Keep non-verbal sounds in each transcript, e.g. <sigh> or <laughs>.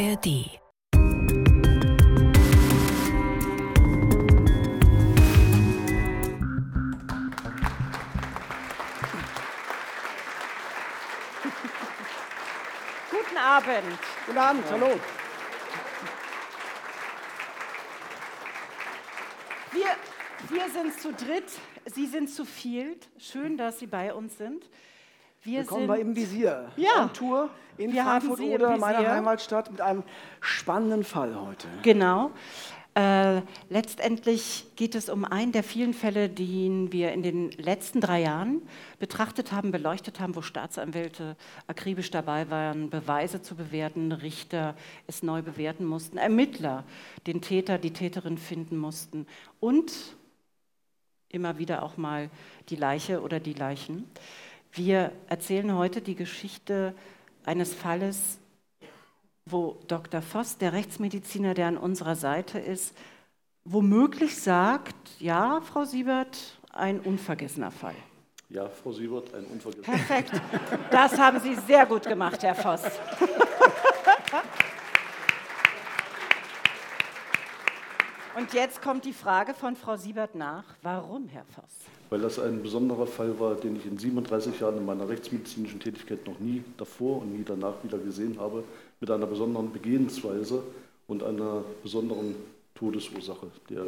ARD. Guten Abend. Guten Abend, hallo. Wir, wir sind zu dritt, Sie sind zu viert. Schön, dass Sie bei uns sind. Wir Willkommen sind bei Im Visier. Ja. On Tour in Wir Frankfurt oder meiner. Heimatstadt mit einem spannenden Fall heute. Genau. Äh, letztendlich geht es um einen der vielen Fälle, den wir in den letzten drei Jahren betrachtet haben, beleuchtet haben, wo Staatsanwälte akribisch dabei waren, Beweise zu bewerten, Richter es neu bewerten mussten, Ermittler den Täter, die Täterin finden mussten und immer wieder auch mal die Leiche oder die Leichen. Wir erzählen heute die Geschichte eines Falles, wo Dr. Voss, der Rechtsmediziner, der an unserer Seite ist, womöglich sagt, ja, Frau Siebert, ein unvergessener Fall. Ja, Frau Siebert, ein unvergessener. Perfekt. Das haben Sie sehr gut gemacht, Herr Voss. <laughs> Und jetzt kommt die Frage von Frau Siebert nach. Warum, Herr Voss? Weil das ein besonderer Fall war, den ich in 37 Jahren in meiner rechtsmedizinischen Tätigkeit noch nie davor und nie danach wieder gesehen habe, mit einer besonderen Begehensweise und einer besonderen Todesursache der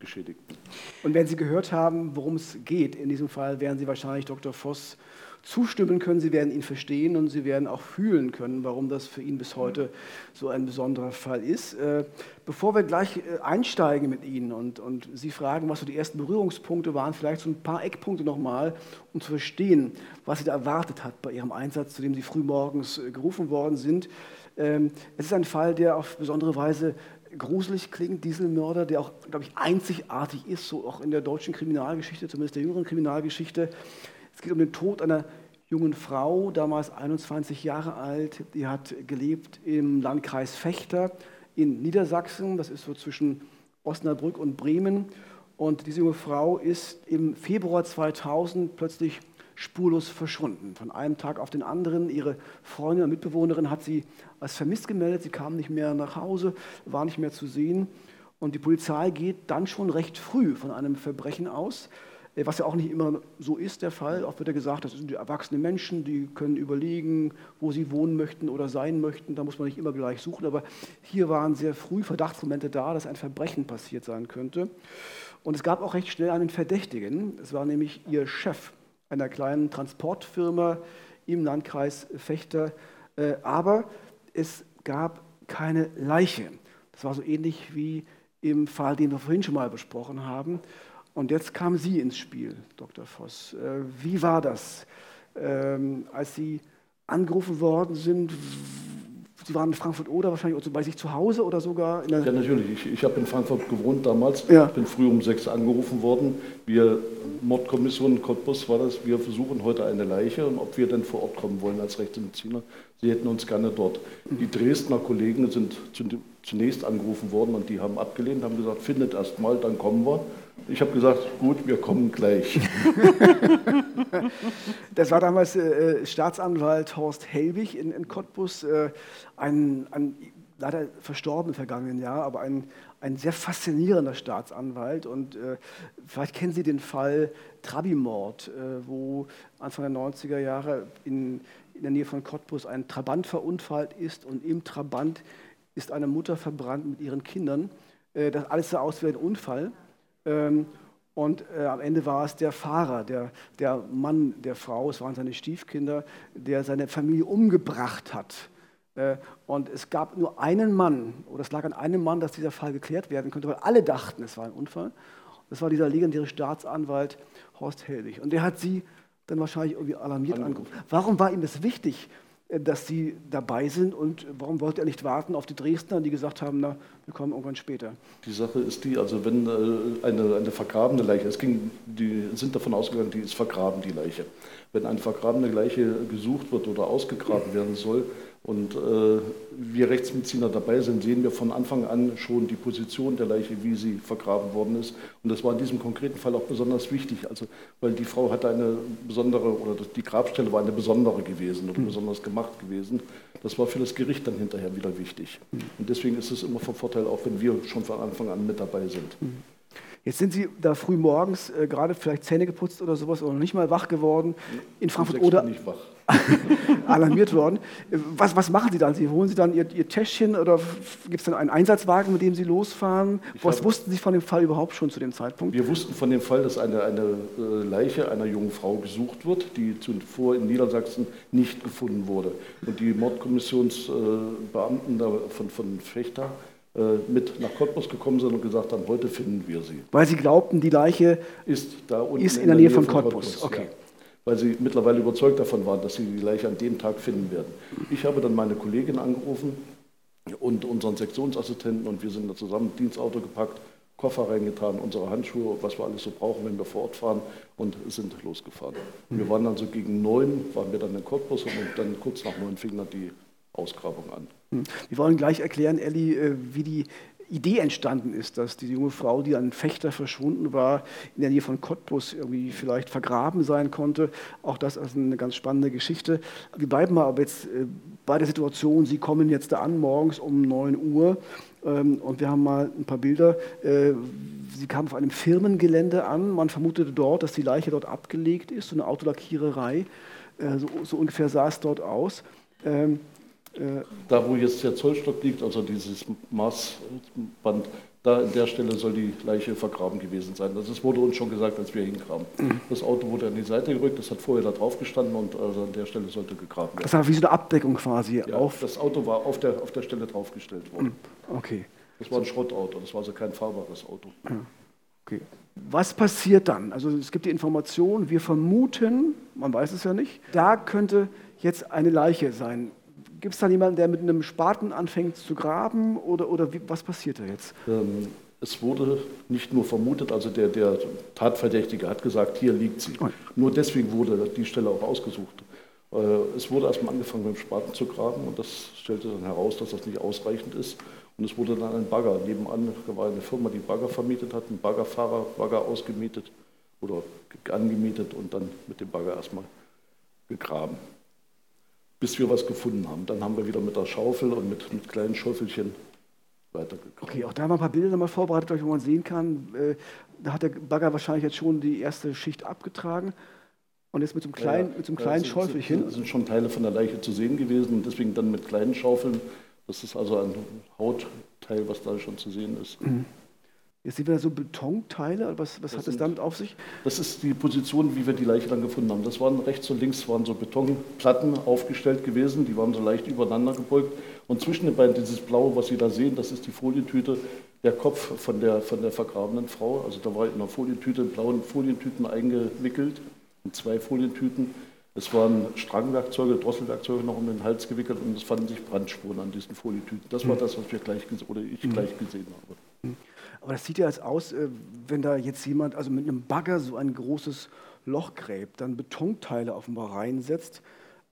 Geschädigten. Und wenn Sie gehört haben, worum es geht in diesem Fall, werden Sie wahrscheinlich Dr. Voss zustimmen können. Sie werden ihn verstehen und Sie werden auch fühlen können, warum das für ihn bis heute so ein besonderer Fall ist. Äh, Bevor wir gleich äh, einsteigen mit Ihnen und, und Sie fragen, was so die ersten Berührungspunkte waren, vielleicht so ein paar Eckpunkte nochmal, um zu verstehen, was Sie da erwartet hat bei Ihrem Einsatz, zu dem Sie frühmorgens äh, gerufen worden sind. Ähm, Es ist ein Fall, der auf besondere Weise gruselig klingt, Dieselmörder, der auch, glaube ich, einzigartig ist, so auch in der deutschen Kriminalgeschichte, zumindest der jüngeren Kriminalgeschichte. Es geht um den Tod einer jungen Frau, damals 21 Jahre alt. Die hat gelebt im Landkreis Fechter in Niedersachsen. Das ist so zwischen Osnabrück und Bremen. Und diese junge Frau ist im Februar 2000 plötzlich spurlos verschwunden. Von einem Tag auf den anderen. Ihre Freundin und Mitbewohnerin hat sie als vermisst gemeldet. Sie kam nicht mehr nach Hause, war nicht mehr zu sehen. Und die Polizei geht dann schon recht früh von einem Verbrechen aus, was ja auch nicht immer so ist der Fall. Oft wird ja gesagt, das sind die erwachsene Menschen, die können überlegen, wo sie wohnen möchten oder sein möchten. Da muss man nicht immer gleich suchen. Aber hier waren sehr früh Verdachtsmomente da, dass ein Verbrechen passiert sein könnte. Und es gab auch recht schnell einen Verdächtigen. Es war nämlich ihr Chef einer kleinen Transportfirma im Landkreis Fechter. Äh, Aber es gab keine Leiche. Das war so ähnlich wie im Fall, den wir vorhin schon mal besprochen haben. Und jetzt kam sie ins Spiel, Dr. Voss. Äh, Wie war das, ähm, als Sie angerufen worden sind? Sie waren in Frankfurt oder wahrscheinlich bei sich zu Hause oder sogar in der Ja, natürlich. Ich, ich habe in Frankfurt gewohnt damals. Ja. bin früh um sechs angerufen worden. Wir, Mordkommission Cottbus war das, wir versuchen heute eine Leiche und ob wir denn vor Ort kommen wollen als Rechtsmediziner. Sie hätten uns gerne dort. Die Dresdner Kollegen sind zu- zunächst angerufen worden und die haben abgelehnt, haben gesagt, findet erst mal, dann kommen wir. Ich habe gesagt, gut, wir kommen gleich. <laughs> Das war damals äh, Staatsanwalt Horst Helbig in, in Cottbus, äh, ein, ein leider verstorben im vergangenen Jahr, aber ein, ein sehr faszinierender Staatsanwalt. Und äh, vielleicht kennen Sie den Fall Trabimord, äh, wo Anfang der 90er Jahre in, in der Nähe von Cottbus ein Trabant verunfallt ist und im Trabant ist eine Mutter verbrannt mit ihren Kindern. Äh, das alles sah aus wie ein Unfall. Ähm, und äh, am Ende war es der Fahrer, der, der Mann der Frau, es waren seine Stiefkinder, der seine Familie umgebracht hat. Äh, und es gab nur einen Mann, oder es lag an einem Mann, dass dieser Fall geklärt werden könnte, weil alle dachten, es war ein Unfall. Das war dieser legendäre Staatsanwalt Horst Helwig. Und der hat sie dann wahrscheinlich irgendwie alarmiert angerufen. Warum war ihm das wichtig, dass sie dabei sind und warum wollte er nicht warten auf die Dresdner, die gesagt haben, na, wir kommen irgendwann später? Die Sache ist die, also wenn äh, eine, eine vergrabene Leiche, es ging, die sind davon ausgegangen, die ist vergraben, die Leiche. wenn eine vergrabene Leiche gesucht wird oder ausgegraben werden soll, und äh, wir Rechtsmediziner dabei sind, sehen wir von Anfang an schon die Position der Leiche, wie sie vergraben worden ist. Und das war in diesem konkreten Fall auch besonders wichtig, also weil die Frau hatte eine besondere, oder die Grabstelle war eine besondere gewesen oder besonders gemacht gewesen. Das war für das Gericht dann hinterher wieder wichtig. Und deswegen ist es immer von Vorteil, auch wenn wir schon von Anfang an mit dabei sind. Jetzt sind Sie da früh morgens äh, gerade vielleicht Zähne geputzt oder sowas oder noch nicht mal wach geworden in Frankfurt oder nicht wach. <laughs> alarmiert worden. Was, was machen Sie dann? Sie holen Sie dann Ihr, Ihr Täschchen oder gibt es dann einen Einsatzwagen, mit dem Sie losfahren? Ich was wussten Sie von dem Fall überhaupt schon zu dem Zeitpunkt? Wir wussten von dem Fall, dass eine, eine äh, Leiche einer jungen Frau gesucht wird, die zuvor in Niedersachsen nicht gefunden wurde. Und die Mordkommissionsbeamten von, von Fechter mit nach Cottbus gekommen sind und gesagt haben, heute finden wir sie. Weil sie glaubten, die Leiche ist, da unten ist in, der Nähe, Nähe von, von Cottbus. Cottbus. Okay. Ja. Weil sie mittlerweile überzeugt davon waren, dass sie die Leiche an dem Tag finden werden. Ich habe dann meine Kollegin angerufen und unseren Sektionsassistenten und wir sind da zusammen Dienstauto gepackt, Koffer reingetan, unsere Handschuhe, was wir alles so brauchen, wenn wir vor Ort fahren und sind losgefahren. Wir waren dann so gegen neun, waren wir dann in Cottbus und dann kurz nach neun fing dann die Ausgrabung an. Hm. Wir wollen gleich erklären, Elli, äh, wie die Idee entstanden ist, dass diese junge Frau, die an Fechter verschwunden war, in der Nähe von Cottbus irgendwie vielleicht vergraben sein konnte. Auch das ist eine ganz spannende Geschichte. Wir bleiben mal aber jetzt äh, bei der Situation, Sie kommen jetzt da an, morgens um 9 Uhr. Ähm, und wir haben mal ein paar Bilder. Äh, sie kamen auf einem Firmengelände an. Man vermutete dort, dass die Leiche dort abgelegt ist, so eine Autolackiererei. So, so ungefähr sah es dort aus. Da, wo jetzt der Zollstock liegt, also dieses Maßband, da an der Stelle soll die Leiche vergraben gewesen sein. Das wurde uns schon gesagt, als wir hinkamen. Mhm. Das Auto wurde an die Seite gerückt, das hat vorher da drauf gestanden und also an der Stelle sollte gegraben werden. Das war wie so eine Abdeckung quasi. Ja, auf das Auto war auf der, auf der Stelle draufgestellt worden. Mhm. Okay. Das war ein Schrottauto, das war also kein fahrbares Auto. Okay. Was passiert dann? Also es gibt die Information, wir vermuten, man weiß es ja nicht, da könnte jetzt eine Leiche sein. Gibt es da jemanden, der mit einem Spaten anfängt zu graben oder, oder wie, was passiert da jetzt? Ähm, es wurde nicht nur vermutet, also der, der, Tatverdächtige hat gesagt, hier liegt sie. Oh. Nur deswegen wurde die Stelle auch ausgesucht. Äh, es wurde erstmal angefangen mit dem Spaten zu graben und das stellte dann heraus, dass das nicht ausreichend ist. Und es wurde dann ein Bagger. Nebenan war eine Firma, die Bagger vermietet hat, ein Baggerfahrer, Bagger ausgemietet oder angemietet und dann mit dem Bagger erstmal gegraben bis wir was gefunden haben. Dann haben wir wieder mit der Schaufel und mit, mit kleinen Schaufelchen weitergekommen. Okay, auch da haben wir ein paar Bilder mal vorbereitet, wo man sehen kann. Äh, da hat der Bagger wahrscheinlich jetzt schon die erste Schicht abgetragen. Und jetzt mit so einem kleinen, ja, mit so einem kleinen sind, Schäufelchen. Da sind schon Teile von der Leiche zu sehen gewesen und deswegen dann mit kleinen Schaufeln. Das ist also ein Hautteil, was da schon zu sehen ist. Mhm. Jetzt sehen wir da so Betonteile. Was, was hat es damit auf sich? Das ist die Position, wie wir die Leiche dann gefunden haben. Das waren rechts und links waren so Betonplatten aufgestellt gewesen. Die waren so leicht übereinander gebeugt. Und zwischen den beiden, dieses Blaue, was Sie da sehen, das ist die Folientüte, der Kopf von der, von der vergrabenen Frau. Also da war in einer Folientüte, in blauen Folientüten eingewickelt, in zwei Folientüten. Es waren Strangwerkzeuge, Drosselwerkzeuge noch um den Hals gewickelt und es fanden sich Brandspuren an diesen Folientüten. Das war hm. das, was wir gleich oder ich mhm. gleich gesehen habe. Aber das sieht ja jetzt aus, äh, wenn da jetzt jemand also mit einem Bagger so ein großes Loch gräbt, dann Betonteile offenbar reinsetzt,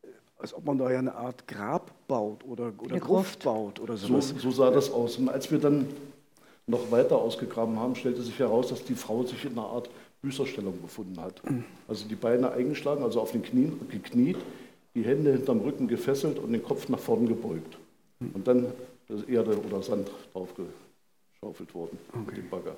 äh, als ob man da ja eine Art Grab baut oder, oder Gruft baut oder sowas. So, so sah das aus. Und als wir dann noch weiter ausgegraben haben, stellte sich heraus, dass die Frau sich in einer Art Büßerstellung befunden hat. Also die Beine eingeschlagen, also auf den Knien gekniet, die Hände hinterm Rücken gefesselt und den Kopf nach vorn gebeugt. Und dann Erde oder Sand draufgelegt geschaufelt worden okay. mit dem Bagger.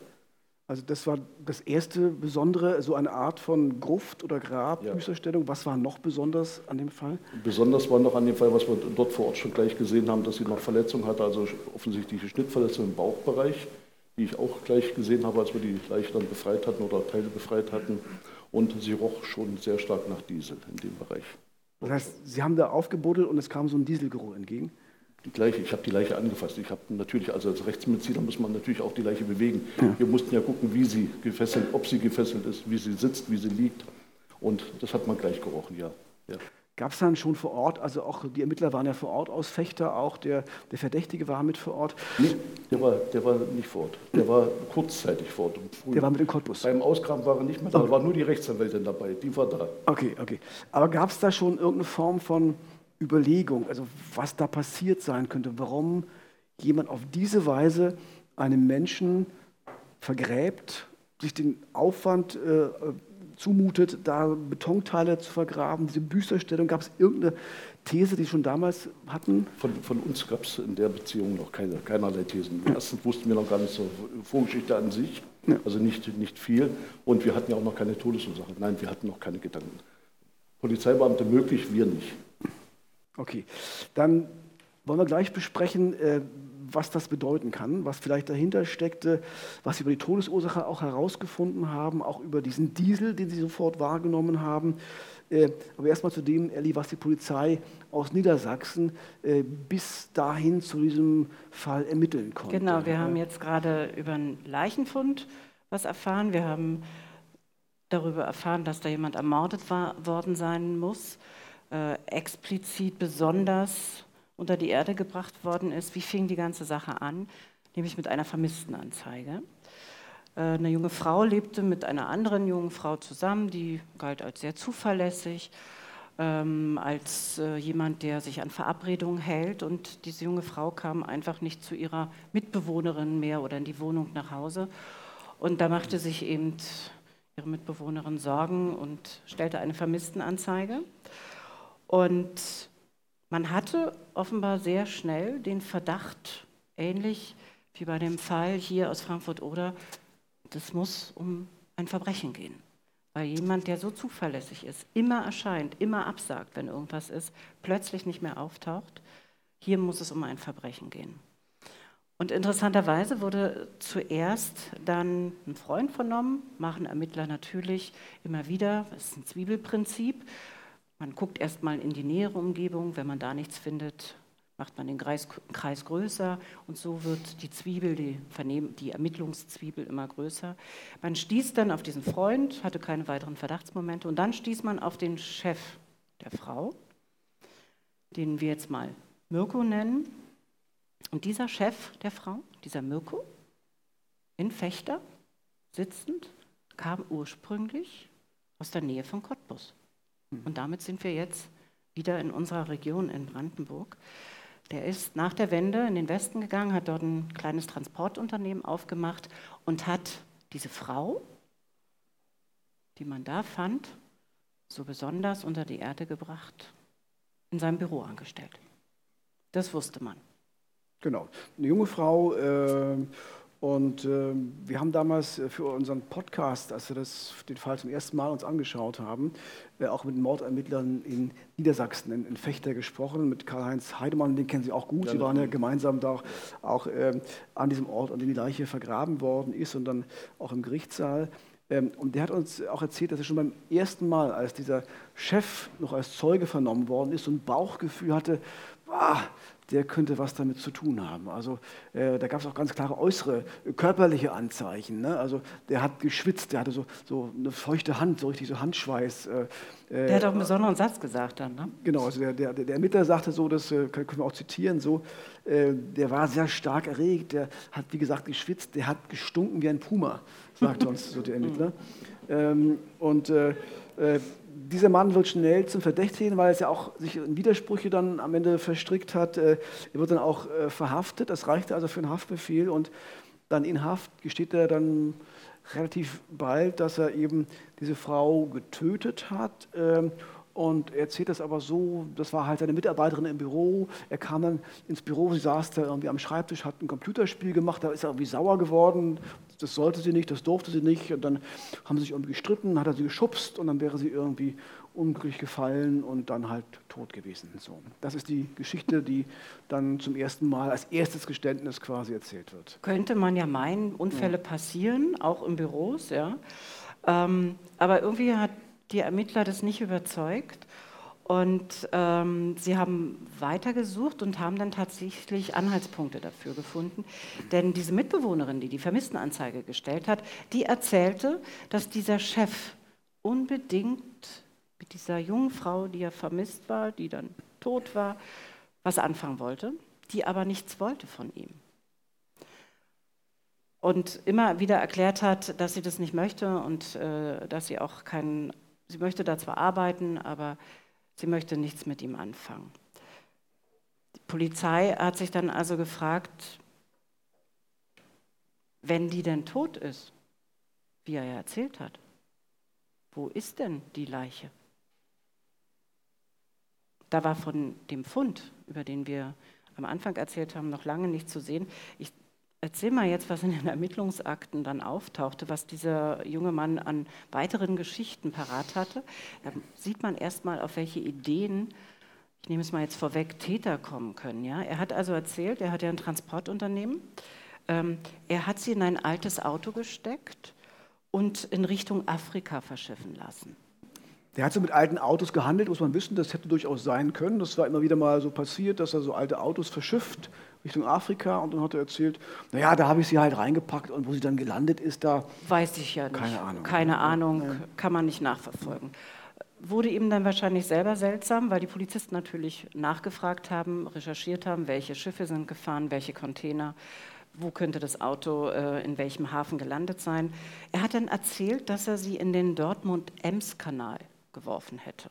Also das war das erste Besondere, so eine Art von Gruft- oder Grabbüßerstellung. Ja. Was war noch besonders an dem Fall? Besonders war noch an dem Fall, was wir dort vor Ort schon gleich gesehen haben, dass sie noch Verletzungen hatte, also offensichtliche Schnittverletzungen im Bauchbereich, die ich auch gleich gesehen habe, als wir die Leiche dann befreit hatten oder Teile befreit hatten. Und sie roch schon sehr stark nach Diesel in dem Bereich. Das heißt, Sie haben da aufgebuddelt und es kam so ein Dieselgeruch entgegen? Die Leiche, ich habe die Leiche angefasst. Ich habe natürlich, also als Rechtsmediziner muss man natürlich auch die Leiche bewegen. Ja. Wir mussten ja gucken, wie sie gefesselt, ob sie gefesselt ist, wie sie sitzt, wie sie liegt. Und das hat man gleich gerochen, ja. ja. Gab es dann schon vor Ort, also auch die Ermittler waren ja vor Ort Ausfechter, auch der, der Verdächtige war mit vor Ort? Nee, der war, der war nicht vor Ort. Der war kurzzeitig vor Ort. Der war mit dem Cottbus? Beim Ausgraben war er nicht mehr da, da war nur die Rechtsanwältin dabei, die war da. Okay, okay. Aber gab es da schon irgendeine Form von Überlegung, also was da passiert sein könnte, warum jemand auf diese Weise einem Menschen vergräbt, sich den Aufwand äh, zumutet, da Betonteile zu vergraben, diese Büßerstellung. Gab es irgendeine These, die schon damals hatten? Von, von uns gab es in der Beziehung noch keine, keinerlei Thesen. Erstens wussten wir noch gar nicht zur Vorgeschichte an sich, ja. also nicht, nicht viel. Und wir hatten ja auch noch keine Todesursache. Nein, wir hatten noch keine Gedanken. Polizeibeamte möglich, wir nicht. Okay, dann wollen wir gleich besprechen, äh, was das bedeuten kann, was vielleicht dahinter steckte, was Sie über die Todesursache auch herausgefunden haben, auch über diesen Diesel, den Sie sofort wahrgenommen haben. Äh, aber erstmal zu dem, Elli, was die Polizei aus Niedersachsen äh, bis dahin zu diesem Fall ermitteln konnte. Genau, wir haben jetzt gerade über einen Leichenfund was erfahren. Wir haben darüber erfahren, dass da jemand ermordet war, worden sein muss. Äh, explizit besonders unter die Erde gebracht worden ist. Wie fing die ganze Sache an? Nämlich mit einer Vermisstenanzeige. Äh, eine junge Frau lebte mit einer anderen jungen Frau zusammen, die galt als sehr zuverlässig, ähm, als äh, jemand, der sich an Verabredungen hält. Und diese junge Frau kam einfach nicht zu ihrer Mitbewohnerin mehr oder in die Wohnung nach Hause. Und da machte sich eben ihre Mitbewohnerin Sorgen und stellte eine Vermisstenanzeige. Und man hatte offenbar sehr schnell den Verdacht, ähnlich wie bei dem Fall hier aus Frankfurt-Oder, das muss um ein Verbrechen gehen. Weil jemand, der so zuverlässig ist, immer erscheint, immer absagt, wenn irgendwas ist, plötzlich nicht mehr auftaucht. Hier muss es um ein Verbrechen gehen. Und interessanterweise wurde zuerst dann ein Freund vernommen, machen Ermittler natürlich immer wieder, das ist ein Zwiebelprinzip. Man guckt erstmal in die nähere Umgebung, wenn man da nichts findet, macht man den Kreis, Kreis größer und so wird die Zwiebel, die, die Ermittlungszwiebel immer größer. Man stieß dann auf diesen Freund, hatte keine weiteren Verdachtsmomente und dann stieß man auf den Chef der Frau, den wir jetzt mal Mirko nennen. Und dieser Chef der Frau, dieser Mirko, in Fechter sitzend, kam ursprünglich aus der Nähe von Cottbus. Und damit sind wir jetzt wieder in unserer Region in Brandenburg. Der ist nach der Wende in den Westen gegangen, hat dort ein kleines Transportunternehmen aufgemacht und hat diese Frau, die man da fand, so besonders unter die Erde gebracht, in seinem Büro angestellt. Das wusste man. Genau. Eine junge Frau, äh, und äh, wir haben damals äh, für unseren Podcast, als wir das, den Fall zum ersten Mal uns angeschaut haben, äh, auch mit Mordermittlern in Niedersachsen, in, in Fechter gesprochen, mit Karl-Heinz Heidemann, den kennen Sie auch gut. Ja, Sie waren ja gemeinsam da auch, auch äh, an diesem Ort, an dem die Leiche vergraben worden ist und dann auch im Gerichtssaal. Ähm, und der hat uns auch erzählt, dass er schon beim ersten Mal, als dieser Chef noch als Zeuge vernommen worden ist, so ein Bauchgefühl hatte, ah, der könnte was damit zu tun haben. Also äh, da gab es auch ganz klare äußere, äh, körperliche Anzeichen. Ne? Also der hat geschwitzt, der hatte so, so eine feuchte Hand, so richtig so Handschweiß. Äh, äh der hat auch einen besonderen Satz gesagt dann, ne? Genau, also der, der, der Ermittler sagte so, das äh, können wir auch zitieren, so, der war sehr stark erregt, der hat, wie gesagt, geschwitzt, der hat gestunken wie ein Puma, sagte uns so der <laughs> Ermittler. ähm, und dieser Mann wird schnell zum Verdächtigen, weil es ja auch sich in Widersprüche dann am Ende verstrickt hat. Äh, er wird dann auch äh, verhaftet. Das reichte also für einen Haftbefehl und dann in Haft gesteht er dann relativ bald, dass er eben diese Frau getötet hat. Ähm, und er erzählt das aber so, das war halt seine Mitarbeiterin im Büro. Er kam dann ins Büro, sie saß da irgendwie am Schreibtisch, hat ein Computerspiel gemacht, da ist er irgendwie sauer geworden. Das sollte sie nicht, das durfte sie nicht. Und dann haben sie sich irgendwie gestritten, hat er sie geschubst und dann wäre sie irgendwie unglücklich gefallen und dann halt tot gewesen. So. Das ist die Geschichte, die dann zum ersten Mal als erstes Geständnis quasi erzählt wird. Könnte man ja meinen, Unfälle ja. passieren, auch in Büros, ja. Ähm, aber irgendwie hat die Ermittler das nicht überzeugt. Und ähm, sie haben weitergesucht und haben dann tatsächlich Anhaltspunkte dafür gefunden. Denn diese Mitbewohnerin, die die Vermisstenanzeige gestellt hat, die erzählte, dass dieser Chef unbedingt mit dieser jungen Frau, die ja vermisst war, die dann tot war, was anfangen wollte, die aber nichts wollte von ihm. Und immer wieder erklärt hat, dass sie das nicht möchte und äh, dass sie auch keinen, sie möchte da zwar arbeiten, aber sie möchte nichts mit ihm anfangen. Die Polizei hat sich dann also gefragt, wenn die denn tot ist, wie er ja erzählt hat, wo ist denn die Leiche? Da war von dem Fund, über den wir am Anfang erzählt haben, noch lange nicht zu sehen. Ich erzähle mal jetzt, was in den Ermittlungsakten dann auftauchte, was dieser junge Mann an weiteren Geschichten parat hatte. Da sieht man erstmal, auf welche Ideen, ich nehme es mal jetzt vorweg, Täter kommen können. Ja? Er hat also erzählt, er hat ja ein Transportunternehmen. Ähm, er hat sie in ein altes Auto gesteckt und in Richtung Afrika verschiffen lassen. Der hat so mit alten Autos gehandelt, muss man wissen, das hätte durchaus sein können. Das war immer wieder mal so passiert, dass er so alte Autos verschifft Richtung Afrika und dann hat er erzählt, naja, da habe ich sie halt reingepackt und wo sie dann gelandet ist, da... Weiß ich ja nicht. Keine Ahnung. Keine Ahnung, ja. kann man nicht nachverfolgen. Wurde ihm dann wahrscheinlich selber seltsam, weil die Polizisten natürlich nachgefragt haben, recherchiert haben, welche Schiffe sind gefahren, welche Container wo könnte das Auto äh, in welchem Hafen gelandet sein. Er hat dann erzählt, dass er sie in den Dortmund-Ems-Kanal geworfen hätte.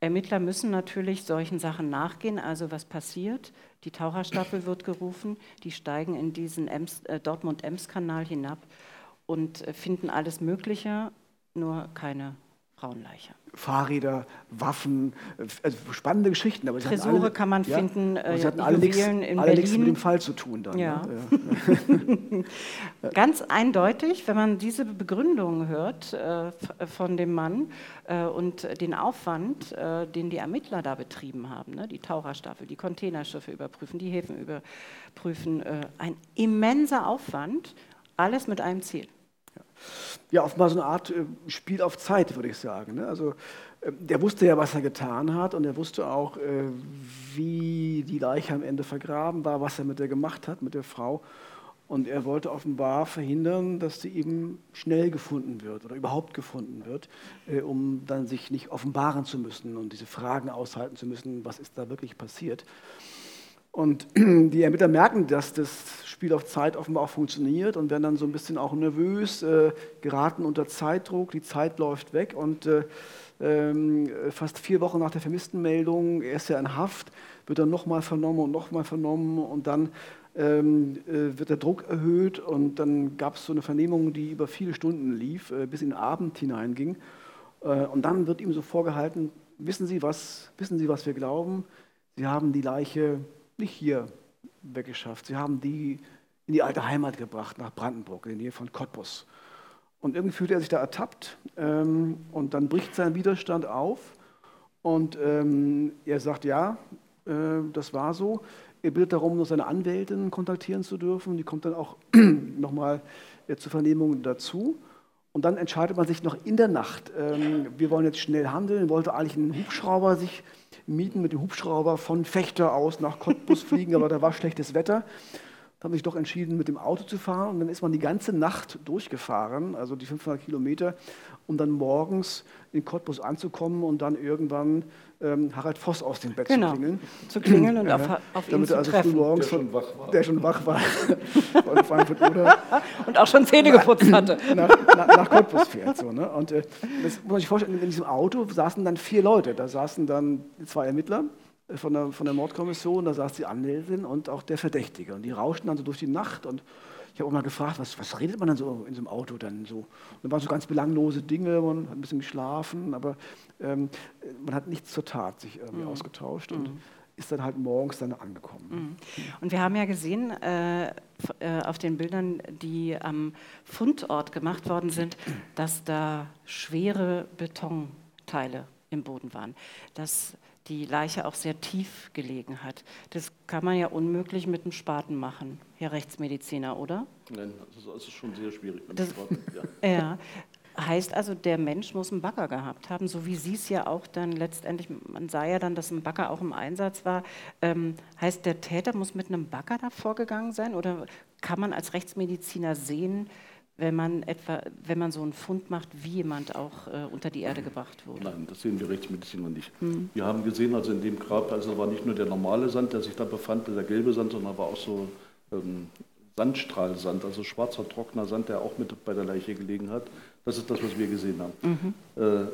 Ermittler müssen natürlich solchen Sachen nachgehen, also was passiert. Die Taucherstaffel wird gerufen, die steigen in diesen äh, Dortmund-Ems-Kanal hinab und äh, finden alles Mögliche, nur keine Frauenleiche. Fahrräder, Waffen, also spannende Geschichten. Aber Tresore alle, kann man ja, finden, äh, sie hatten alle nichts, in alle nichts mit dem Fall zu tun. Dann, ja. Ne? <laughs> Ja. Ganz eindeutig, wenn man diese Begründung hört äh, von dem Mann äh, und den Aufwand, äh, den die Ermittler da betrieben haben, ne? die Taucherstaffel, die Containerschiffe überprüfen, die Häfen überprüfen, äh, ein immenser Aufwand, alles mit einem Ziel ja, offenbar so eine Art äh, Spiel auf Zeit, würde ich sagen. Ne? Also äh, der wusste ja, was er getan hat und er wusste auch, äh, wie die Leiche am Ende vergraben war, was er mit der gemacht hat, mit der Frau. Und er wollte offenbar verhindern, dass sie eben schnell gefunden wird oder überhaupt gefunden wird, um dann sich nicht offenbaren zu müssen und diese Fragen aushalten zu müssen, was ist da wirklich passiert. Und <clears throat> die Ermittler merken, dass das Spiel auf Zeit offenbar auch funktioniert und werden dann so ein bisschen auch nervös, äh, geraten unter Zeitdruck, die Zeit läuft weg und äh, äh, fast vier Wochen nach der Vermisstenmeldung, er ist ja in Haft, wird dann nochmal vernommen und nochmal vernommen und dann ähm, äh, wird der Druck erhöht und dann gab es so eine Vernehmung, die über viele Stunden lief, äh, bis in den Abend hineinging. Äh, und dann wird ihm so vorgehalten, wissen Sie, was, wissen Sie, was wir glauben? Sie haben die Leiche nicht hier weggeschafft. Sie haben die in die alte Heimat gebracht, nach Brandenburg, in der Nähe von Cottbus. Und irgendwie fühlt er sich da ertappt ähm, und dann bricht sein Widerstand auf und ähm, er sagt, ja, äh, das war so. Er bittet darum, noch seine Anwältin kontaktieren zu dürfen. Die kommt dann auch <clears throat> nochmal äh, zur Vernehmung dazu. Und dann entscheidet man sich noch in der Nacht, ähm, wir wollen jetzt schnell handeln, wollte eigentlich einen Hubschrauber sich mieten mit dem Hubschrauber von Fechter aus nach Cottbus fliegen, aber da war schlechtes Wetter. Da haben sich doch entschieden, mit dem Auto zu fahren und dann ist man die ganze Nacht durchgefahren, also die 500 Kilometer, um dann morgens in Cottbus anzukommen und dann irgendwann ähm, Harald Voss aus dem Bett genau, zu klingeln. Zu klingeln und <clears throat> auf, auf Damit ihn er also treffen. früh morgens der schon wach war. Der schon wach war. <laughs> von Frankfurt oder <laughs> und auch schon Zähne geputzt <clears throat> hatte. nach, nach, nach Cottbus fährt. So, ne? Und äh, das muss man sich vorstellen, in diesem Auto saßen dann vier Leute. Da saßen dann zwei Ermittler äh, von der, von der Mordkommission, da saß die Anwältin und auch der Verdächtige. Und die rauschten dann so durch die Nacht und ich habe auch mal gefragt, was, was, redet man dann so in so einem Auto dann so? Und dann waren so ganz belanglose Dinge, man hat ein bisschen geschlafen, aber ähm, man hat nichts zur Tat sich irgendwie mhm. ausgetauscht und mhm. ist dann halt morgens dann angekommen. Mhm. Und wir haben ja gesehen äh, äh, auf den Bildern, die am Fundort gemacht worden sind, dass da schwere Betonteile im Boden waren. Das die Leiche auch sehr tief gelegen hat. Das kann man ja unmöglich mit einem Spaten machen, Herr Rechtsmediziner, oder? Nein, das ist schon sehr schwierig mit dem Spaten. Ja. <laughs> ja. Heißt also, der Mensch muss einen Bagger gehabt haben, so wie Sie es ja auch dann letztendlich, man sah ja dann, dass ein Bagger auch im Einsatz war. Ähm, heißt, der Täter muss mit einem Bagger da vorgegangen sein oder kann man als Rechtsmediziner sehen, wenn man, etwa, wenn man so einen Fund macht, wie jemand auch äh, unter die Erde gebracht wurde? Nein, das sehen wir Rechtsmediziner nicht. Hm. Wir haben gesehen, also in dem Grab, also war nicht nur der normale Sand, der sich da befand, der gelbe Sand, sondern war auch so ähm, Sandstrahlsand, also schwarzer, trockener Sand, der auch mit bei der Leiche gelegen hat. Das ist das, was wir gesehen haben. Mhm. Äh,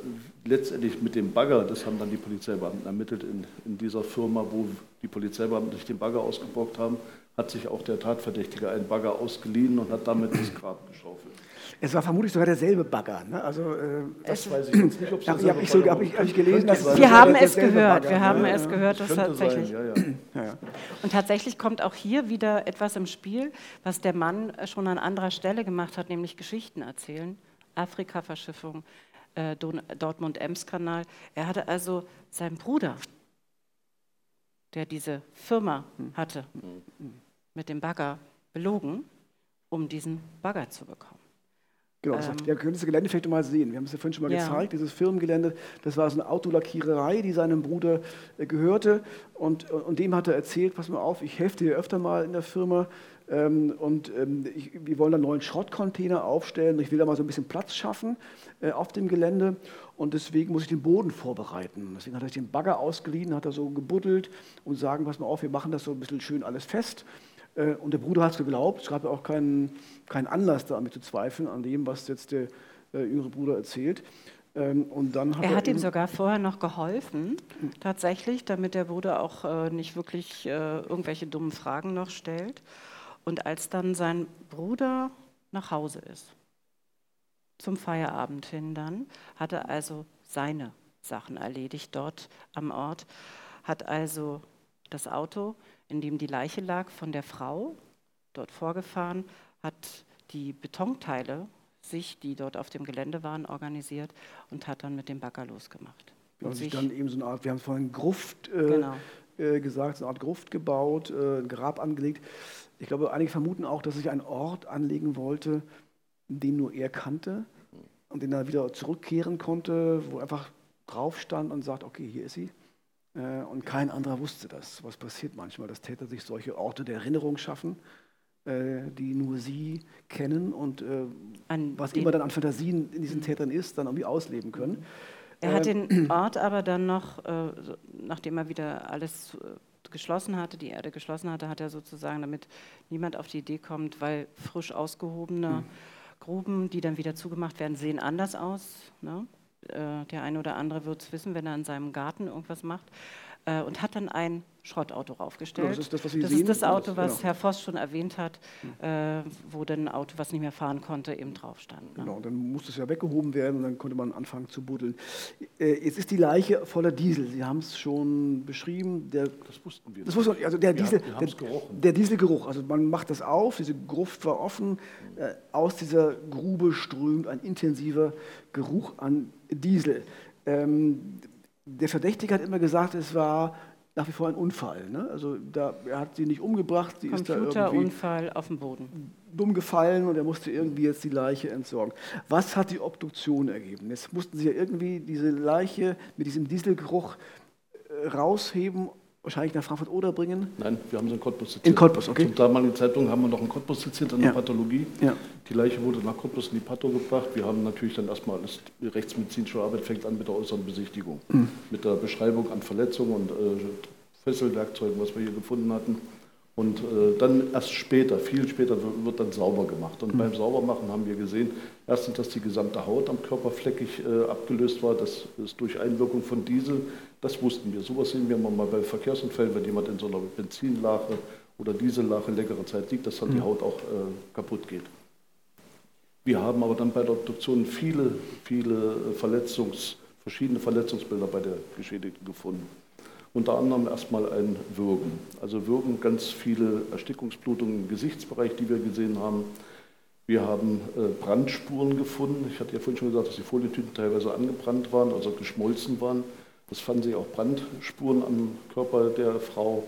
letztendlich mit dem Bagger, das haben dann die Polizeibeamten ermittelt in, in dieser Firma, wo die Polizeibeamten sich den Bagger ausgeborgt haben, hat sich auch der Tatverdächtige einen Bagger ausgeliehen und hat damit das Grab geschaufelt. Es war vermutlich sogar derselbe Bagger. Ne? Also, äh, das es weiß ich jetzt nicht, ob <clears throat> es habe ich, so, hab ich, hab ich gelesen. Dass wir haben es gehört. Bagger. Wir haben ja, es gehört, dass tatsächlich. Sein, ja, ja. Und tatsächlich kommt auch hier wieder etwas im Spiel, was der Mann schon an anderer Stelle gemacht hat, nämlich Geschichten erzählen. Afrika-Verschiffung, äh, Dortmund-Ems-Kanal. Er hatte also seinen Bruder, der diese Firma hatte, mit dem Bagger belogen, um diesen Bagger zu bekommen. Genau, ähm, ihr könnt das Gelände vielleicht mal sehen. Wir haben es ja vorhin schon mal ja. gezeigt, dieses Firmengelände. Das war so eine Autolackiererei, die seinem Bruder äh, gehörte. Und, und dem hat er erzählt, pass mal auf, ich helfe dir öfter mal in der Firma. Ähm, und ähm, ich, wir wollen einen neuen Schrottcontainer aufstellen. Ich will da mal so ein bisschen Platz schaffen äh, auf dem Gelände. Und deswegen muss ich den Boden vorbereiten. Deswegen hat er sich den Bagger ausgeliehen, hat er so gebuddelt und sagen, pass mal auf, wir machen das so ein bisschen schön alles fest. Äh, und der Bruder hat es geglaubt. Es gab ja auch keinen, keinen Anlass damit zu zweifeln an dem, was jetzt der äh, jüngere Bruder erzählt. Ähm, und dann hat er, er hat ihm sogar vorher noch geholfen, tatsächlich, damit der Bruder auch äh, nicht wirklich irgendwelche dummen Fragen noch stellt. Und als dann sein Bruder nach Hause ist, zum Feierabend hin dann, hat er also seine Sachen erledigt dort am Ort, hat also das Auto in dem die Leiche lag, von der Frau dort vorgefahren, hat die Betonteile sich, die dort auf dem Gelände waren, organisiert und hat dann mit dem Bagger losgemacht. Und sich dann eben so eine Art, wir haben vorhin Gruft äh, genau. äh, gesagt, so eine Art Gruft gebaut, äh, ein Grab angelegt. Ich glaube, einige vermuten auch, dass sich ein Ort anlegen wollte, den nur er kannte und den er wieder zurückkehren konnte, wo einfach drauf stand und sagt, okay, hier ist sie. Äh, und kein anderer wusste das. Was passiert manchmal, dass Täter sich solche Orte der Erinnerung schaffen, äh, die nur sie kennen und äh, was immer dann an Fantasien in diesen Tätern ist, dann irgendwie ausleben können. Er hat den <clears throat> Ort aber dann noch, nachdem er wieder alles geschlossen hatte, die Erde geschlossen hatte, hat er sozusagen, damit niemand auf die Idee kommt, weil frisch ausgehobene mhm. Gruben, die dann wieder zugemacht werden, sehen anders aus. Ne? Äh, der eine oder andere wird es wissen, wenn er in seinem Garten irgendwas macht, äh, und hat dann ein Schrottauto raufgestellt. Genau, das ist das, was Sie das, sehen. Ist das Auto, was genau. Herr Voss schon erwähnt hat, äh, wo dann ein Auto, was nicht mehr fahren konnte, eben drauf stand. Ne? Genau, dann musste es ja weggehoben werden und dann konnte man anfangen zu buddeln. Äh, jetzt ist die Leiche voller Diesel. Sie haben es schon beschrieben. Der, das wussten wir. Das wussten wir. Also der, Diesel, ja, der, der, Dieselgeruch. Also man macht das auf, diese Gruft war offen. Äh, aus dieser Grube strömt ein intensiver Geruch an Diesel. Ähm, der Verdächtige hat immer gesagt, es war nach wie vor ein Unfall. Ne? Also da, er hat sie nicht umgebracht, sie ist da irgendwie Unfall auf dem Boden. dumm gefallen und er musste irgendwie jetzt die Leiche entsorgen. Was hat die Obduktion ergeben? Jetzt mussten sie ja irgendwie diese Leiche mit diesem Dieselgeruch äh, rausheben wahrscheinlich nach Frankfurt-Oder bringen? Nein, wir haben sie in Cottbus seziert. In Cottbus, okay. Zum damaligen Zeitpunkt haben wir noch in Cottbus seziert in der ja. Pathologie. Ja. Die Leiche wurde nach Cottbus in die Patho gebracht. Wir haben natürlich dann erstmal, alles, die rechtsmedizinische Arbeit fängt an mit der äußeren Besichtigung. Mhm. Mit der Beschreibung an Verletzungen und äh, Fesselwerkzeugen, was wir hier gefunden hatten. Und äh, dann erst später, viel später, wird dann sauber gemacht. Und mhm. beim Saubermachen haben wir gesehen, erstens, dass die gesamte Haut am Körper fleckig äh, abgelöst war. Das ist durch Einwirkung von Diesel. Das wussten wir. Sowas sehen wir mal bei Verkehrsunfällen, wenn jemand in so einer Benzinlache oder Diesellache längere Zeit liegt, dass dann mhm. die Haut auch äh, kaputt geht. Wir haben aber dann bei der Obduktion viele, viele Verletzungs, verschiedene Verletzungsbilder bei der Geschädigten gefunden unter anderem erstmal ein Würgen. Also Würgen, ganz viele Erstickungsblutungen im Gesichtsbereich, die wir gesehen haben. Wir haben äh, Brandspuren gefunden. Ich hatte ja vorhin schon gesagt, dass die Folientüten teilweise angebrannt waren, also geschmolzen waren. Es fanden sich auch Brandspuren am Körper der Frau.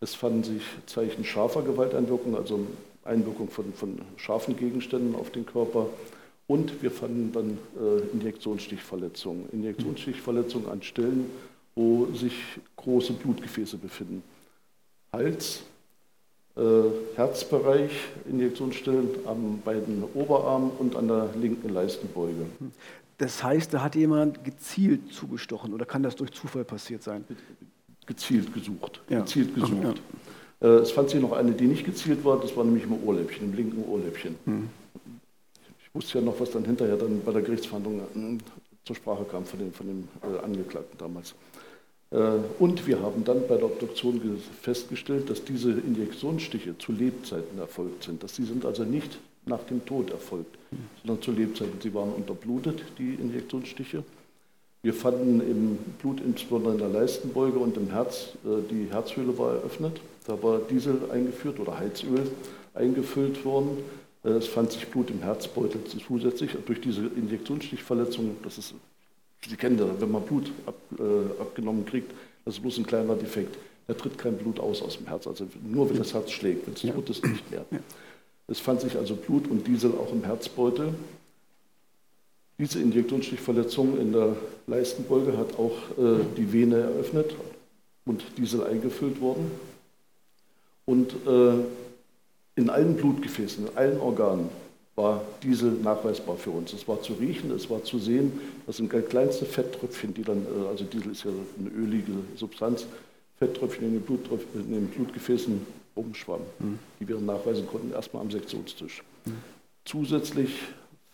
Es fanden sich Zeichen scharfer Gewalteinwirkung, also Einwirkung von, von scharfen Gegenständen auf den Körper. Und wir fanden dann äh, Injektionsstichverletzungen. Injektionsstichverletzungen an Stellen, wo sich große Blutgefäße befinden. Hals, äh, Herzbereich Injektionsstellen am beiden Oberarmen und an der linken Leistenbeuge. Das heißt, da hat jemand gezielt zugestochen oder kann das durch Zufall passiert sein? Gezielt gesucht. Ja. Gezielt gesucht. Ja. Äh, es fand sich noch eine, die nicht gezielt war, das war nämlich im Ohrläppchen, im linken Ohrläppchen. Hm. Ich wusste ja noch, was dann hinterher dann bei der Gerichtsverhandlung äh, zur Sprache kam von dem, von dem äh, Angeklagten damals. Äh, und wir haben dann bei der Obduktion festgestellt, dass diese Injektionsstiche zu Lebzeiten erfolgt sind. Dass sie sind also nicht nach dem Tod erfolgt, sondern zu Lebzeiten. Sie waren unterblutet, die Injektionsstiche. Wir fanden im Blut, insbesondere in der Leistenbeuge und im Herz, äh, die Herzhöhle war eröffnet. Da war Diesel eingeführt oder Heizöl eingefüllt worden. Äh, es fand sich Blut im Herzbeutel zusätzlich. Durch diese Injektionsstichverletzung, das ist, Sie kennen das, wenn man Blut ab, äh, abgenommen kriegt, das ist bloß ein kleiner Defekt. Da tritt kein Blut aus aus dem Herz, also nur wenn das Herz schlägt, wenn es tot ist, nicht mehr. Es fand sich also Blut und Diesel auch im Herzbeutel. Diese Injektionsstichverletzung in der Leistenbeuge hat auch äh, die Vene eröffnet und Diesel eingefüllt worden. Und äh, in allen Blutgefäßen, in allen Organen war Diesel nachweisbar für uns. Es war zu riechen, es war zu sehen, das sind kleinste Fetttröpfchen, die dann, äh, also Diesel ist ja eine ölige Substanz, Fetttröpfchen in den, Bluttröpfchen, in den Blutgefäßen rumschwammen, mhm. die wir nachweisen konnten, erstmal am Sektionstisch. Mhm. Zusätzlich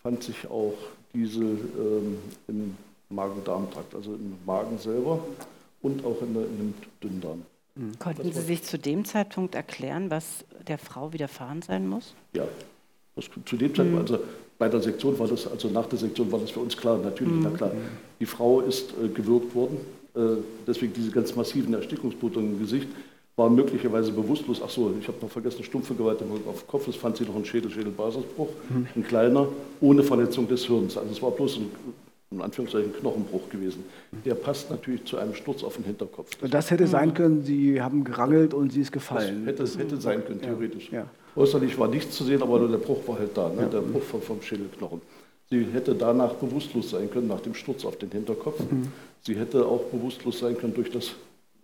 fand sich auch Diesel ähm, im Magen-Darm-Trakt, also im Magen selber und auch in, der, in dem Dünndarm. Mhm. Konnten Sie sich zu dem Zeitpunkt erklären, was der Frau widerfahren sein muss? Ja, das, zu dem Zeitpunkt, mhm. also bei der Sektion war das, also nach der Sektion war das für uns klar, natürlich, mhm. na klar. Die Frau ist äh, gewürgt worden, äh, deswegen diese ganz massiven Erstickungsblutungen im Gesicht war möglicherweise bewusstlos. Ach so, ich habe noch vergessen, stumpfe Gewalt auf Kopf. Es fand sie noch ein Schädel, Schädelbasisbruch, mhm. ein kleiner, ohne Verletzung des Hirns. Also es war bloß ein, in Anführungszeichen, Knochenbruch gewesen. Der passt natürlich zu einem Sturz auf den Hinterkopf. Das, das hätte sein können, Sie haben gerangelt und sie ist gefallen. Das hätte, hätte sein können, theoretisch. Ja. Äußerlich war nichts zu sehen, aber der Bruch war halt da, ne? der Bruch vom, vom Schädelknochen. Sie hätte danach bewusstlos sein können, nach dem Sturz auf den Hinterkopf. Mhm. Sie hätte auch bewusstlos sein können durch das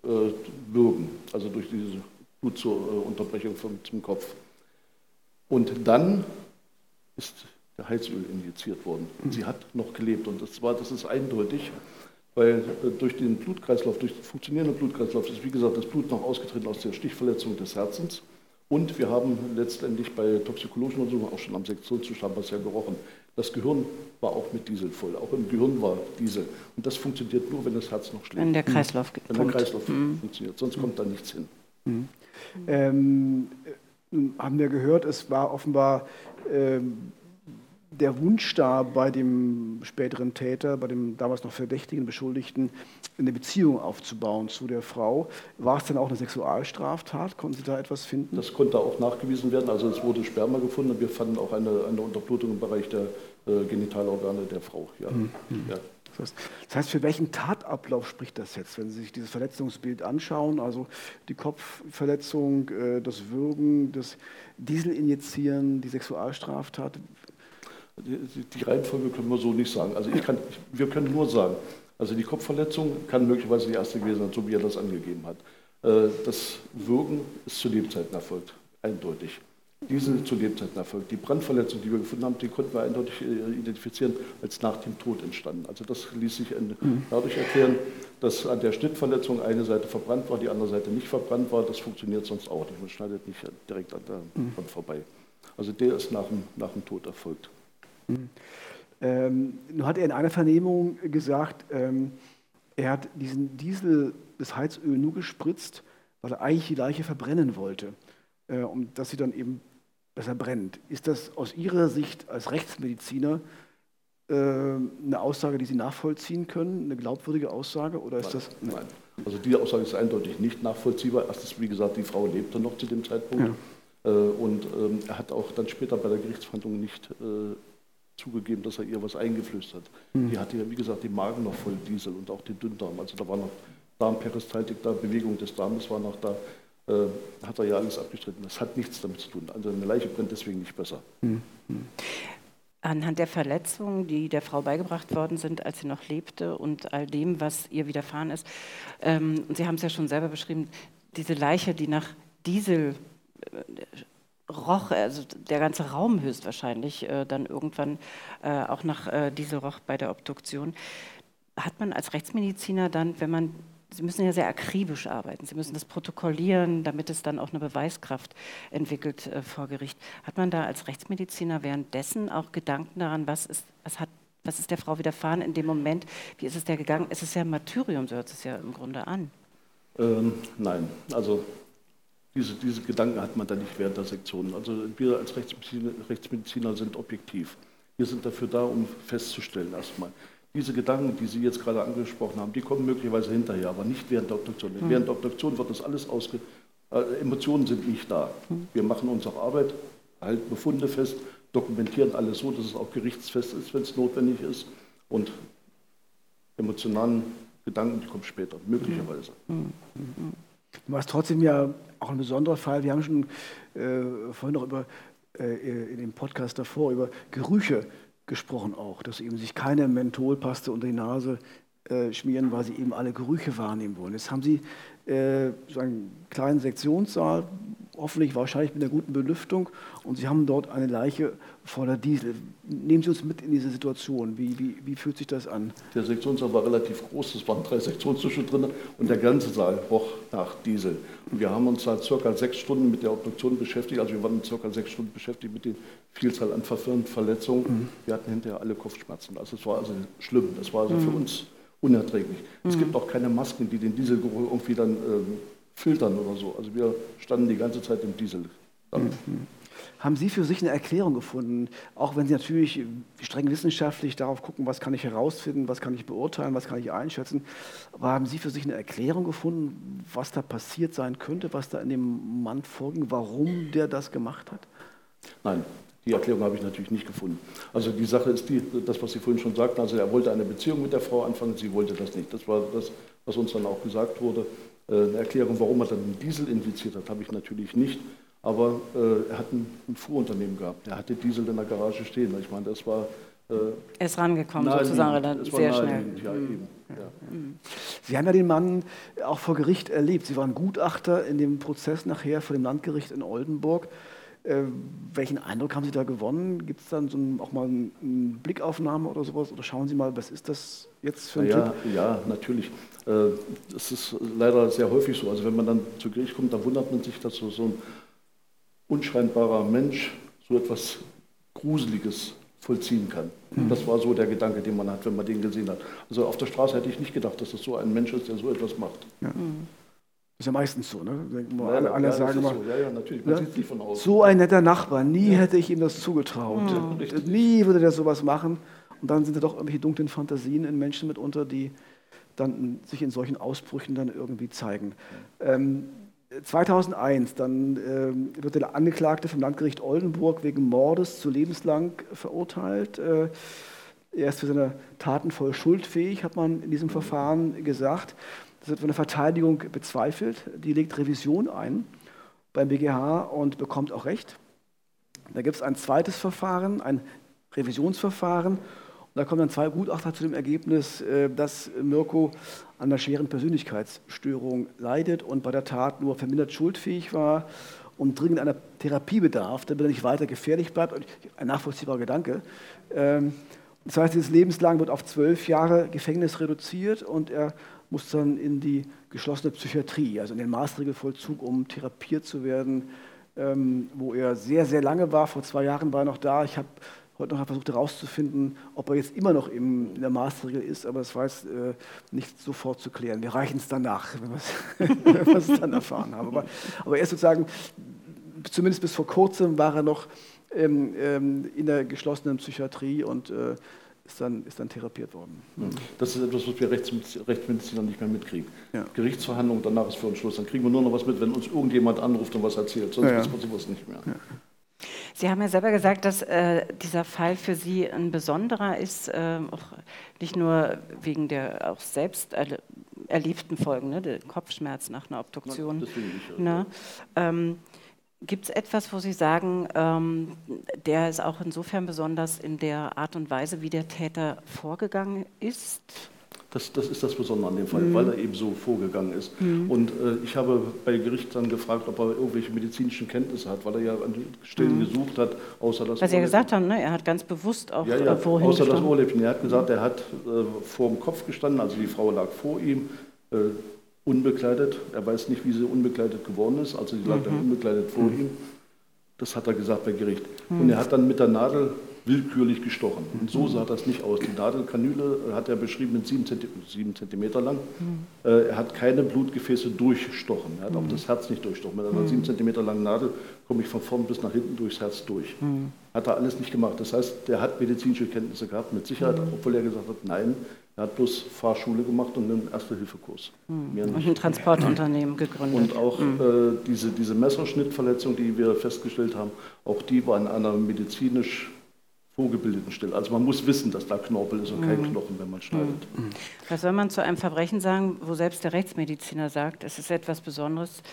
äh, würgen, also durch diese Blutunterbrechung vom, zum Kopf. Und dann ist der Heizöl injiziert worden. Mhm. Sie hat noch gelebt und das, war, das ist eindeutig, weil äh, durch den Blutkreislauf, durch den funktionierenden Blutkreislauf ist, wie gesagt, das Blut noch ausgetreten aus der Stichverletzung des Herzens. Und wir haben letztendlich bei toxikologischen Untersuchungen auch schon am Sektionszustand was ja gerochen. Das Gehirn war auch mit Diesel voll. Auch im Gehirn war Diesel. Und das funktioniert nur, wenn das Herz noch schlägt. Wenn der Kreislauf Wenn der Kreislauf mhm. funktioniert. Sonst kommt da nichts hin. Mhm. Ähm, haben wir gehört, es war offenbar ähm, der Wunsch da bei dem späteren Täter, bei dem damals noch verdächtigen Beschuldigten, eine Beziehung aufzubauen zu der Frau. War es dann auch eine Sexualstraftat? Konnten Sie da etwas finden? Das konnte auch nachgewiesen werden. Also es wurde Sperma gefunden und wir fanden auch eine, eine Unterblutung im Bereich der äh, Genitalorgane der Frau. Ja. Mhm. ja. Das heißt, für welchen Tatablauf spricht das jetzt, wenn Sie sich dieses Verletzungsbild anschauen? Also die Kopfverletzung, äh, das Würgen, das Dieselinjizieren, die Sexualstraftat. Die, Reihenfolge können wir so nicht sagen. Also ich kann, wir können nur sagen, also die Kopfverletzung kann möglicherweise die erste gewesen sein, so wie er das angegeben hat. Äh, das Würgen ist zu Lebzeiten erfolgt, eindeutig. Diese zu Lebzeiten erfolgt. Die Brandverletzung, die wir gefunden haben, die konnten wir eindeutig äh, identifizieren als nach dem Tod entstanden. Also das ließ sich mhm. dadurch erklären, dass an der Schnittverletzung eine Seite verbrannt war, die andere Seite nicht verbrannt war. Das funktioniert sonst auch nicht. Man schneidet nicht direkt an der Brand mhm. vorbei. Also der ist nach dem, nach dem Tod erfolgt. Mhm. Ähm, nun hat er in einer Vernehmung gesagt, ähm, er hat diesen Diesel, das Heizöl nur gespritzt, weil er eigentlich die Leiche verbrennen wollte, äh, um dass sie dann eben besser brennt. Ist das aus Ihrer Sicht als Rechtsmediziner äh, eine Aussage, die Sie nachvollziehen können, eine glaubwürdige Aussage? Oder ist nein, das, nein. Also die Aussage ist eindeutig nicht nachvollziehbar. Erstens, wie gesagt, die Frau lebte noch zu dem Zeitpunkt. Ja. Äh, und ähm, er hat auch dann später bei der Gerichtsverhandlung nicht äh, zugegeben, dass er ihr was eingeflößt hat. Mhm. Die hatte ja, wie gesagt, den Magen noch voll Diesel und auch den Dünndarm. Also da war noch Darmperistaltik da, Bewegung des Darmes war noch da. Äh, hat er ja alles abgestritten. Das hat nichts damit zu tun. Also eine Leiche brennt deswegen nicht besser. Mhm. Anhand der Verletzungen, die der Frau beigebracht worden sind, als sie noch lebte und all dem, was ihr widerfahren ist, ähm, und Sie haben es ja schon selber beschrieben, diese Leiche, die nach Diesel roch, also der ganze Raum höchstwahrscheinlich äh, dann irgendwann äh, auch nach äh, Diesel roch bei der Obduktion. Hat man als Rechtsmediziner dann, wenn man Sie müssen ja sehr akribisch arbeiten. Sie müssen das protokollieren, damit es dann auch eine Beweiskraft entwickelt äh, vor Gericht. Hat man da als Rechtsmediziner währenddessen auch Gedanken daran, was ist, was hat, was ist der Frau widerfahren in dem Moment? Wie ist es der gegangen? Es ist ja ein Martyrium, so hört es ja im Grunde an. Ähm, nein, also diese, diese Gedanken hat man da nicht während der Sektion. Also wir als Rechtsmediziner, Rechtsmediziner sind objektiv. Wir sind dafür da, um festzustellen erstmal, diese Gedanken, die Sie jetzt gerade angesprochen haben, die kommen möglicherweise hinterher, aber nicht während der Obduktion. Mhm. Während der Obduktion wird das alles ausge... Äh, Emotionen sind nicht da. Mhm. Wir machen unsere Arbeit, halten Befunde fest, dokumentieren alles so, dass es auch gerichtsfest ist, wenn es notwendig ist. Und emotionalen Gedanken, die kommen später, möglicherweise. Mhm. Du warst trotzdem ja auch ein besonderer Fall. Wir haben schon äh, vorhin noch über, äh, in dem Podcast davor über Gerüche gesprochen auch, dass eben sich keine Mentholpaste unter die Nase äh, schmieren, weil sie eben alle Gerüche wahrnehmen wollen. Jetzt haben Sie äh, so einen kleinen Sektionssaal, hoffentlich wahrscheinlich mit einer guten Belüftung, und Sie haben dort eine Leiche voller Diesel. Nehmen Sie uns mit in diese Situation. Wie, wie, wie fühlt sich das an? Der Sektionssaal war relativ groß, es waren drei Sektionstische drin und der ganze Saal roch nach Diesel. Und wir haben uns da circa sechs Stunden mit der Obduktion beschäftigt, also wir waren circa sechs Stunden beschäftigt mit der Vielzahl an Verletzungen. Mhm. Wir hatten hinterher alle Kopfschmerzen. Also es war also schlimm, das war also mhm. für uns unerträglich. Mhm. Es gibt auch keine Masken, die den Dieselgeruch irgendwie dann ähm, filtern oder so. Also wir standen die ganze Zeit im Diesel. Mhm. Haben Sie für sich eine Erklärung gefunden, auch wenn Sie natürlich streng wissenschaftlich darauf gucken, was kann ich herausfinden, was kann ich beurteilen, was kann ich einschätzen, aber haben Sie für sich eine Erklärung gefunden, was da passiert sein könnte, was da in dem Mann vorging, warum der das gemacht hat? Nein, die Erklärung habe ich natürlich nicht gefunden. Also die Sache ist die, das, was Sie vorhin schon sagten, also er wollte eine Beziehung mit der Frau anfangen, sie wollte das nicht. Das war das, was uns dann auch gesagt wurde. Äh, eine Erklärung, warum er dann den Diesel infiziert hat, habe ich natürlich nicht. Aber äh, er hat ein, ein Fuhrunternehmen gehabt. Er hatte Diesel in der Garage stehen. Ich meine, das war. Äh, er ist rangekommen, sozusagen, dann sehr schnell. Ja, mhm. ja. Mhm. Sie haben ja den Mann auch vor Gericht erlebt. Sie waren Gutachter in dem Prozess nachher vor dem Landgericht in Oldenburg. Äh, welchen Eindruck haben Sie da gewonnen? Gibt es dann so ein, auch mal eine Blickaufnahme oder sowas? Oder schauen Sie mal, was ist das jetzt für ein ja, Typ? Ja, natürlich. Äh, das ist leider sehr häufig so. Also wenn man dann zu Gericht kommt, dann wundert man sich, dass so, so ein unscheinbarer Mensch so etwas Gruseliges vollziehen kann. Mhm. Das war so der Gedanke, den man hat, wenn man den gesehen hat. Also auf der Straße hätte ich nicht gedacht, dass das so ein Mensch ist, der so etwas macht. Ja. Mhm. Das ist ja meistens so, ne? Ja, alle, alle ja, sagen immer, so. Ja, ja, natürlich. Man ja, nicht von außen. so ein netter Nachbar, nie hätte ich ihm das zugetraut. Mhm. Nie würde der sowas machen. Und dann sind da doch irgendwelche dunklen Fantasien in Menschen mitunter, die dann sich in solchen Ausbrüchen dann irgendwie zeigen. Ähm, 2001, dann äh, wird der Angeklagte vom Landgericht Oldenburg wegen Mordes zu lebenslang verurteilt. Äh, er ist für seine Taten voll schuldfähig, hat man in diesem Verfahren gesagt. Das wird von der Verteidigung bezweifelt. Die legt Revision ein beim BGH und bekommt auch Recht. Da gibt es ein zweites Verfahren, ein Revisionsverfahren. Und da kommen dann zwei Gutachter zu dem Ergebnis, äh, dass Mirko an einer schweren Persönlichkeitsstörung leidet und bei der Tat nur vermindert schuldfähig war und dringend einer Therapie bedarf, damit er nicht weiter gefährlich bleibt. Ein nachvollziehbarer Gedanke. Ähm, das heißt, dieses lebenslang wird auf zwölf Jahre Gefängnis reduziert und er muss dann in die geschlossene Psychiatrie, also in den Maßregelvollzug, um therapiert zu werden, ähm, wo er sehr, sehr lange war. Vor zwei Jahren war er noch da. Ich habe heute noch versucht herauszufinden, ob er jetzt immer noch im, in der Maßregel ist, aber das war jetzt äh, nicht sofort zu klären. Wir reichen es danach, wenn wir es <laughs> dann erfahren haben. Aber, aber er ist sozusagen, zumindest bis vor kurzem war er noch ähm, ähm, in der geschlossenen Psychiatrie und äh, ist dann, ist dann therapiert worden. Das ist etwas, was wir Rechtsmediziner nicht mehr mitkriegen. Ja. Gerichtsverhandlung, danach ist für uns Schluss. Dann kriegen wir nur noch was mit, wenn uns irgendjemand anruft und was erzählt. Sonst ja, ja. wissen wir sowas nicht mehr. Ja. Sie haben ja selber gesagt, dass äh, dieser Fall für Sie ein besonderer ist, äh, auch nicht nur wegen der auch selbst erle erlebten Folgen, ne, der Kopfschmerz nach einer Obduktion. Ja, ne? ähm, Gibt es etwas, wo Sie sagen, ähm, der ist auch insofern besonders in der Art und Weise, wie der Täter vorgegangen ist? Das, das ist das Besondere an dem Fall, mhm. weil er eben so vorgegangen ist. Mhm. Und äh, ich habe bei Gericht dann gefragt, ob er irgendwelche medizinischen Kenntnisse hat, weil er ja an Stellen mhm. gesucht hat, außer das. Was Sie ja gesagt haben, ne? er hat ganz bewusst auch ja, ja, äh, Außer gestanden. das Ohrläppchen. Er hat gesagt, er hat äh, vor dem Kopf gestanden, also die Frau lag vor ihm, äh, unbekleidet. Er weiß nicht, wie sie unbekleidet geworden ist, also sie lag dann mhm. unbekleidet vor mhm. ihm. Das hat er gesagt bei Gericht. Und mhm. er hat dann mit der Nadel willkürlich gestochen. Und so sah das nicht aus. Die Nadelkanüle hat er beschrieben mit sieben, Zentimeter lang. Mhm. er hat keine Blutgefäße durchstochen. Er hat auch mhm. das Herz nicht durchstochen. Mit einer mhm. sieben Zentimeter langen Nadel komme ich von vorn bis nach hinten durchs Herz durch. Hat er alles nicht gemacht. Das heißt, der hat medizinische Kenntnisse gehabt, mit Sicherheit, mhm. obwohl er gesagt hat, nein, er hat bloß Fahrschule gemacht und einen Erste-Hilfe-Kurs. Mhm. Und ein Transportunternehmen <clears throat> gegründet. Und auch mhm. äh, diese, diese Messerschnittverletzung, die wir festgestellt haben, auch die war in einer medizinisch vorgebildeten Stelle. Also man muss wissen, dass da Knorpel ist und kein mhm. Knochen, wenn man schneidet. Mhm. Was soll man zu einem Verbrechen sagen, wo selbst der Rechtsmediziner sagt, es ist etwas Besonderes?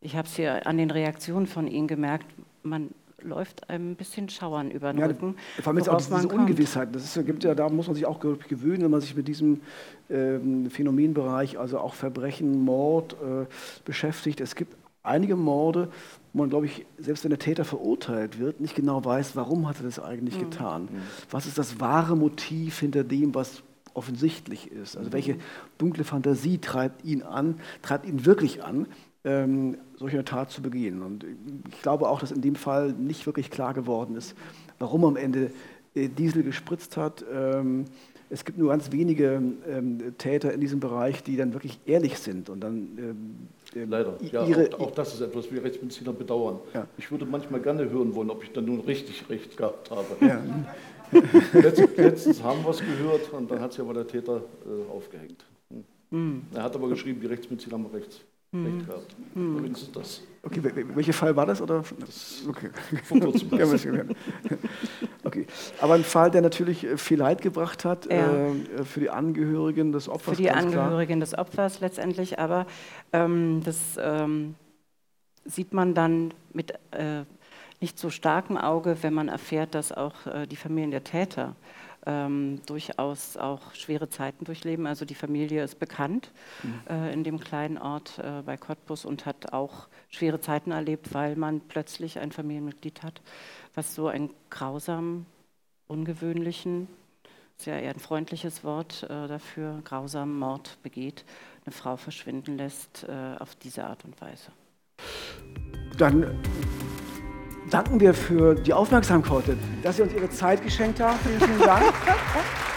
Ich habe es hier an den Reaktionen von Ihnen gemerkt, man läuft ein bisschen Schauern über den ja, Rücken. Vor allem jetzt auch diese Ungewissheit. Das ist, gibt ja, da muss man sich auch gewöhnen, wenn man sich mit diesem ähm, Phänomenbereich, also auch Verbrechen, Mord äh, beschäftigt. Es gibt einige Morde, wo man, glaube ich, selbst wenn der Täter verurteilt wird, nicht genau weiß, warum hat er das eigentlich mhm. getan. Mhm. Was ist das wahre Motiv hinter dem, was offensichtlich ist? Also welche dunkle Fantasie treibt ihn an, treibt ihn wirklich an, ähm, solch eine Tat zu begehen? Und ich glaube auch, dass in dem Fall nicht wirklich klar geworden ist, warum am Ende äh, Diesel gespritzt hat. Ähm, es gibt nur ganz wenige ähm, Täter in diesem Bereich, die dann wirklich ehrlich sind und dann ähm, ähm Leider. Ja, ihre, auch, auch, das ist etwas, was wir Rechtsmediziner bedauern. Ja. Ich würde manchmal gerne hören wollen, ob ich dann nun richtig recht gehabt habe. Ja. <laughs> letztens, letztens, haben wir es gehört und dann hat sich aber der Täter äh, aufgehängt. Hm. Mhm. Er hat aber geschrieben, die Rechtsmediziner haben recht, mhm. Mhm. Das. Okay, welcher Fall war das? Oder? Das okay. <laughs> okay. Aber ein Fall, der natürlich äh, viel Leid gebracht hat ja. äh, für die Angehörigen des Opfers. Für die Angehörigen klar. des Opfers letztendlich, aber ähm, das ähm, sieht man dann mit äh, nicht so starkem Auge, wenn man erfährt, dass auch äh, die Familien der Täter ähm, durchaus auch schwere Zeiten durchleben. Also die Familie ist bekannt mhm. äh, in dem kleinen Ort äh, bei Cottbus und hat auch schwere Zeiten erlebt, weil man plötzlich ein Familienmitglied hat, was so einen grausam, ungewöhnlichen, sehr eher ein freundliches Wort äh, dafür, grausamen Mord begeht, eine Frau verschwinden lässt äh, auf diese Art und Weise. Dann danken wir für die Aufmerksamkeit, dass Sie uns Ihre Zeit geschenkt haben. Vielen, vielen Dank. <laughs>